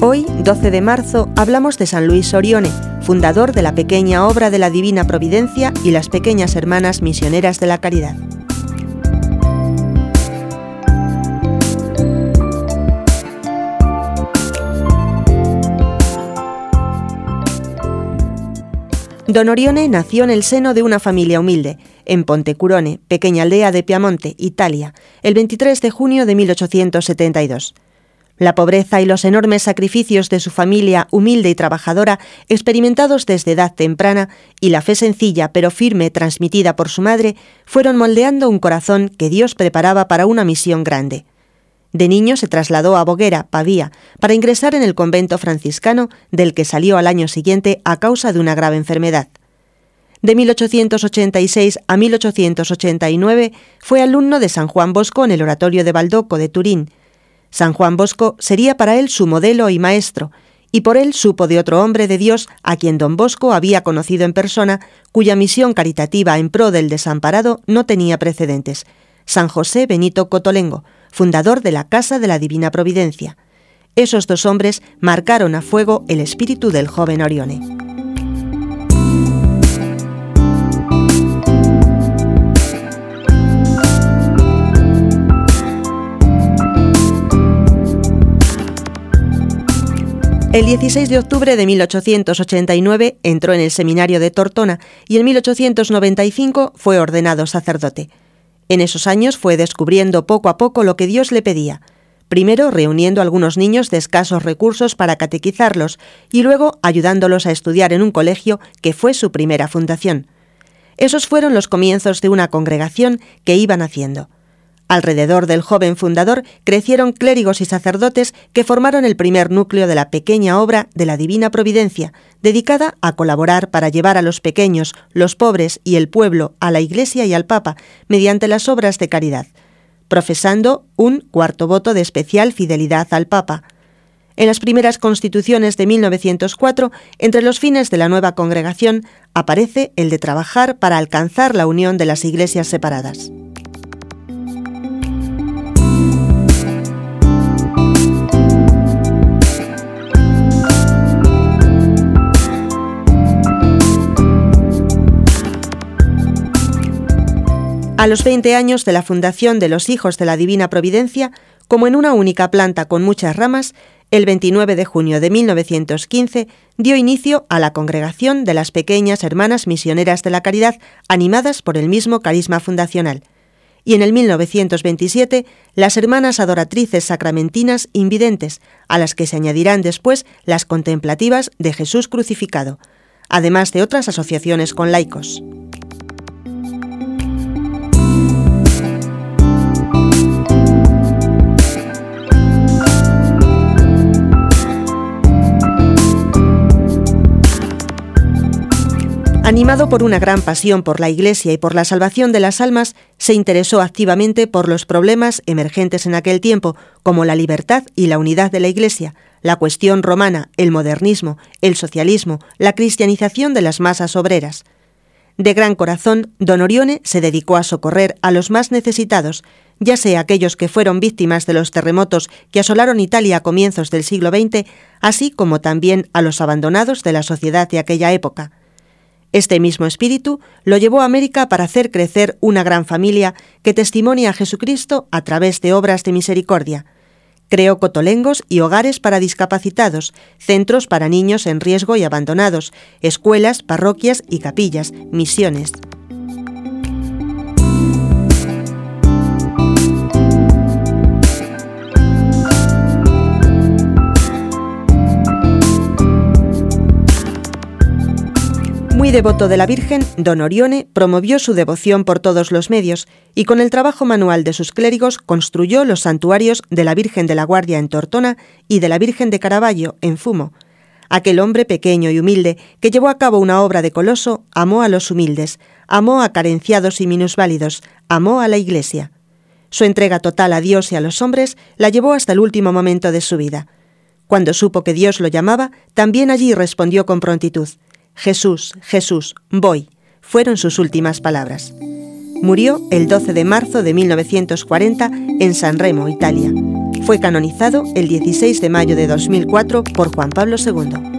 12 de marzo hablamos de San Luis Orione, fundador de la pequeña obra de la Divina Providencia y las pequeñas hermanas misioneras de la caridad. Don Orione nació en el seno de una familia humilde, en Pontecurone, pequeña aldea de Piamonte, Italia, el 23 de junio de 1872. La pobreza y los enormes sacrificios de su familia humilde y trabajadora, experimentados desde edad temprana, y la fe sencilla pero firme transmitida por su madre, fueron moldeando un corazón que Dios preparaba para una misión grande. De niño se trasladó a Boguera, Pavía, para ingresar en el convento franciscano, del que salió al año siguiente a causa de una grave enfermedad. De 1886 a 1889 fue alumno de San Juan Bosco en el Oratorio de Baldoco de Turín, San Juan Bosco sería para él su modelo y maestro, y por él supo de otro hombre de Dios a quien don Bosco había conocido en persona, cuya misión caritativa en pro del desamparado no tenía precedentes, San José Benito Cotolengo, fundador de la Casa de la Divina Providencia. Esos dos hombres marcaron a fuego el espíritu del joven Orione. El 16 de octubre de 1889 entró en el seminario de Tortona y en 1895 fue ordenado sacerdote. En esos años fue descubriendo poco a poco lo que Dios le pedía, primero reuniendo a algunos niños de escasos recursos para catequizarlos y luego ayudándolos a estudiar en un colegio que fue su primera fundación. Esos fueron los comienzos de una congregación que iban haciendo. Alrededor del joven fundador crecieron clérigos y sacerdotes que formaron el primer núcleo de la pequeña obra de la Divina Providencia, dedicada a colaborar para llevar a los pequeños, los pobres y el pueblo a la Iglesia y al Papa mediante las obras de caridad, profesando un cuarto voto de especial fidelidad al Papa. En las primeras constituciones de 1904, entre los fines de la nueva congregación, aparece el de trabajar para alcanzar la unión de las iglesias separadas. A los 20 años de la fundación de los Hijos de la Divina Providencia, como en una única planta con muchas ramas, el 29 de junio de 1915 dio inicio a la congregación de las pequeñas hermanas misioneras de la caridad animadas por el mismo carisma fundacional. Y en el 1927 las hermanas adoratrices sacramentinas invidentes, a las que se añadirán después las contemplativas de Jesús crucificado, además de otras asociaciones con laicos. Animado por una gran pasión por la Iglesia y por la salvación de las almas, se interesó activamente por los problemas emergentes en aquel tiempo, como la libertad y la unidad de la Iglesia, la cuestión romana, el modernismo, el socialismo, la cristianización de las masas obreras. De gran corazón, don Orione se dedicó a socorrer a los más necesitados, ya sea aquellos que fueron víctimas de los terremotos que asolaron Italia a comienzos del siglo XX, así como también a los abandonados de la sociedad de aquella época. Este mismo espíritu lo llevó a América para hacer crecer una gran familia que testimonia a Jesucristo a través de obras de misericordia. Creó cotolengos y hogares para discapacitados, centros para niños en riesgo y abandonados, escuelas, parroquias y capillas, misiones. Muy devoto de la Virgen, don Orione promovió su devoción por todos los medios y con el trabajo manual de sus clérigos construyó los santuarios de la Virgen de la Guardia en Tortona y de la Virgen de Caravaggio en Fumo. Aquel hombre pequeño y humilde que llevó a cabo una obra de coloso amó a los humildes, amó a carenciados y minusválidos, amó a la Iglesia. Su entrega total a Dios y a los hombres la llevó hasta el último momento de su vida. Cuando supo que Dios lo llamaba, también allí respondió con prontitud. Jesús, Jesús, voy, fueron sus últimas palabras. Murió el 12 de marzo de 1940 en San Remo, Italia, Fue canonizado el 16 de mayo de 2004 por Juan Pablo II.